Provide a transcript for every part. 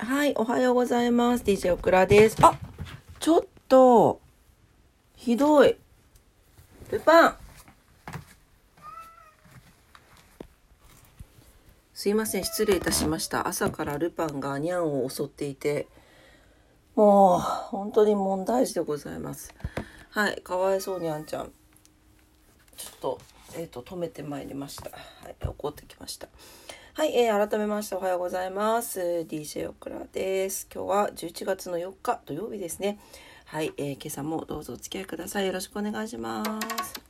はい、おはようございます。DJ オクラです。あちょっと、ひどい。ルパンすいません、失礼いたしました。朝からルパンがニャンを襲っていて、もう、本当に問題児でございます。はい、かわいそうにあんちゃん。ちょっと、えっ、と、止めてまいりました。はい、怒ってきました。はい、えー、改めましておはようございます。DJ オクラです。今日は11月の4日土曜日ですね。はい、えー、今朝もどうぞお付き合いください。よろしくお願いします。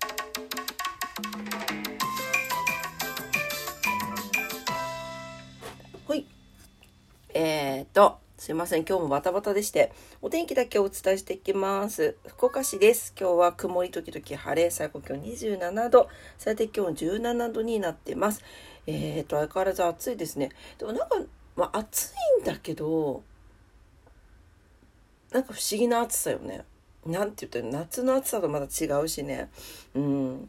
はい。えーと、すいません。今日もバタバタでして、お天気だけお伝えしていきます。福岡市です。今日は曇り時々晴れ、最高気温27度、最低気温17度になってます。えーと、相変わらず暑いですね。でもなんか、まあ暑いんだけど、なんか不思議な暑さよね。なんて言ったら夏の暑さとまた違うしね。うん。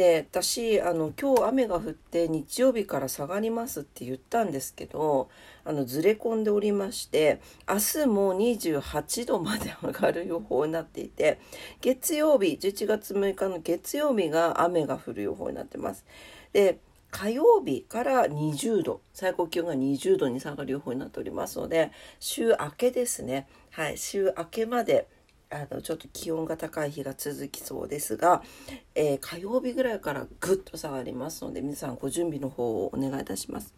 で私あの今日雨が降って日曜日から下がりますって言ったんですけどあのずれ込んでおりまして明日も28度まで上がる予報になっていて月曜日11月6日の月曜日が雨が降る予報になってます。で火曜日から20度最高気温が20度に下がる予報になっておりますので週明けですねはい週明けまであのちょっと気温が高い日が続きそうですが、えー、火曜日ぐらいからぐっと下がりますので皆さんご準備の方をお願いいたします。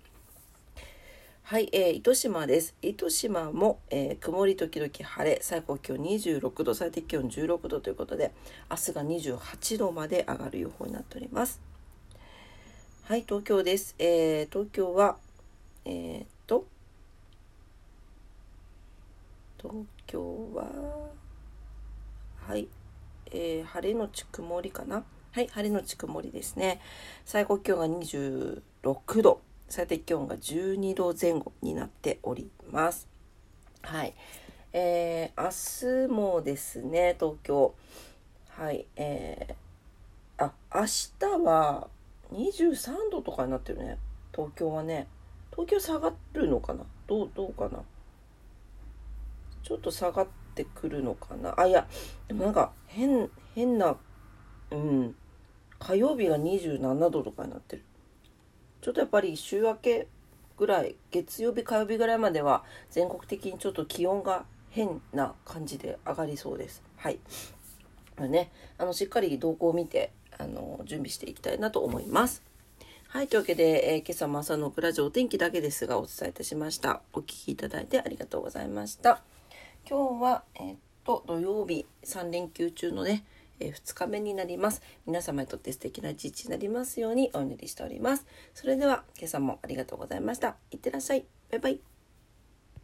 はい、えー、糸島です。糸島も、えー、曇り時々晴れ、最高気温26度、最低気温16度ということで、明日が28度まで上がる予報になっております。はい、東京です。えー、東京は、えー、っと、東京は、はい、えー、晴れのち曇りかな？はい、晴れのち曇りですね。最高気温が26度、最低気温が12度前後になっております。はい、えー、明日もですね、東京、はい、えー、あ、明日は23度とかになってるね。東京はね。東京下がるのかな？どう、どうかな？ちょっと下がっててくるのかなあ、いや、でもなんか変、変な、うん、火曜日が27度とかになってる。ちょっとやっぱり週明けぐらい、月曜日、火曜日ぐらいまでは全国的にちょっと気温が変な感じで上がりそうです。はい。ね、あの、しっかり動向を見て、あの、準備していきたいなと思います。はい。というわけで、えー、今朝も朝のクラジオお天気だけですがお伝えいたしました。お聞きいただいてありがとうございました。今日は、えー、っと、土曜日3連休中のね、えー、2日目になります。皆様にとって素敵な一日になりますようにお祈りしております。それでは、今朝もありがとうございました。いってらっしゃい。バイバイ。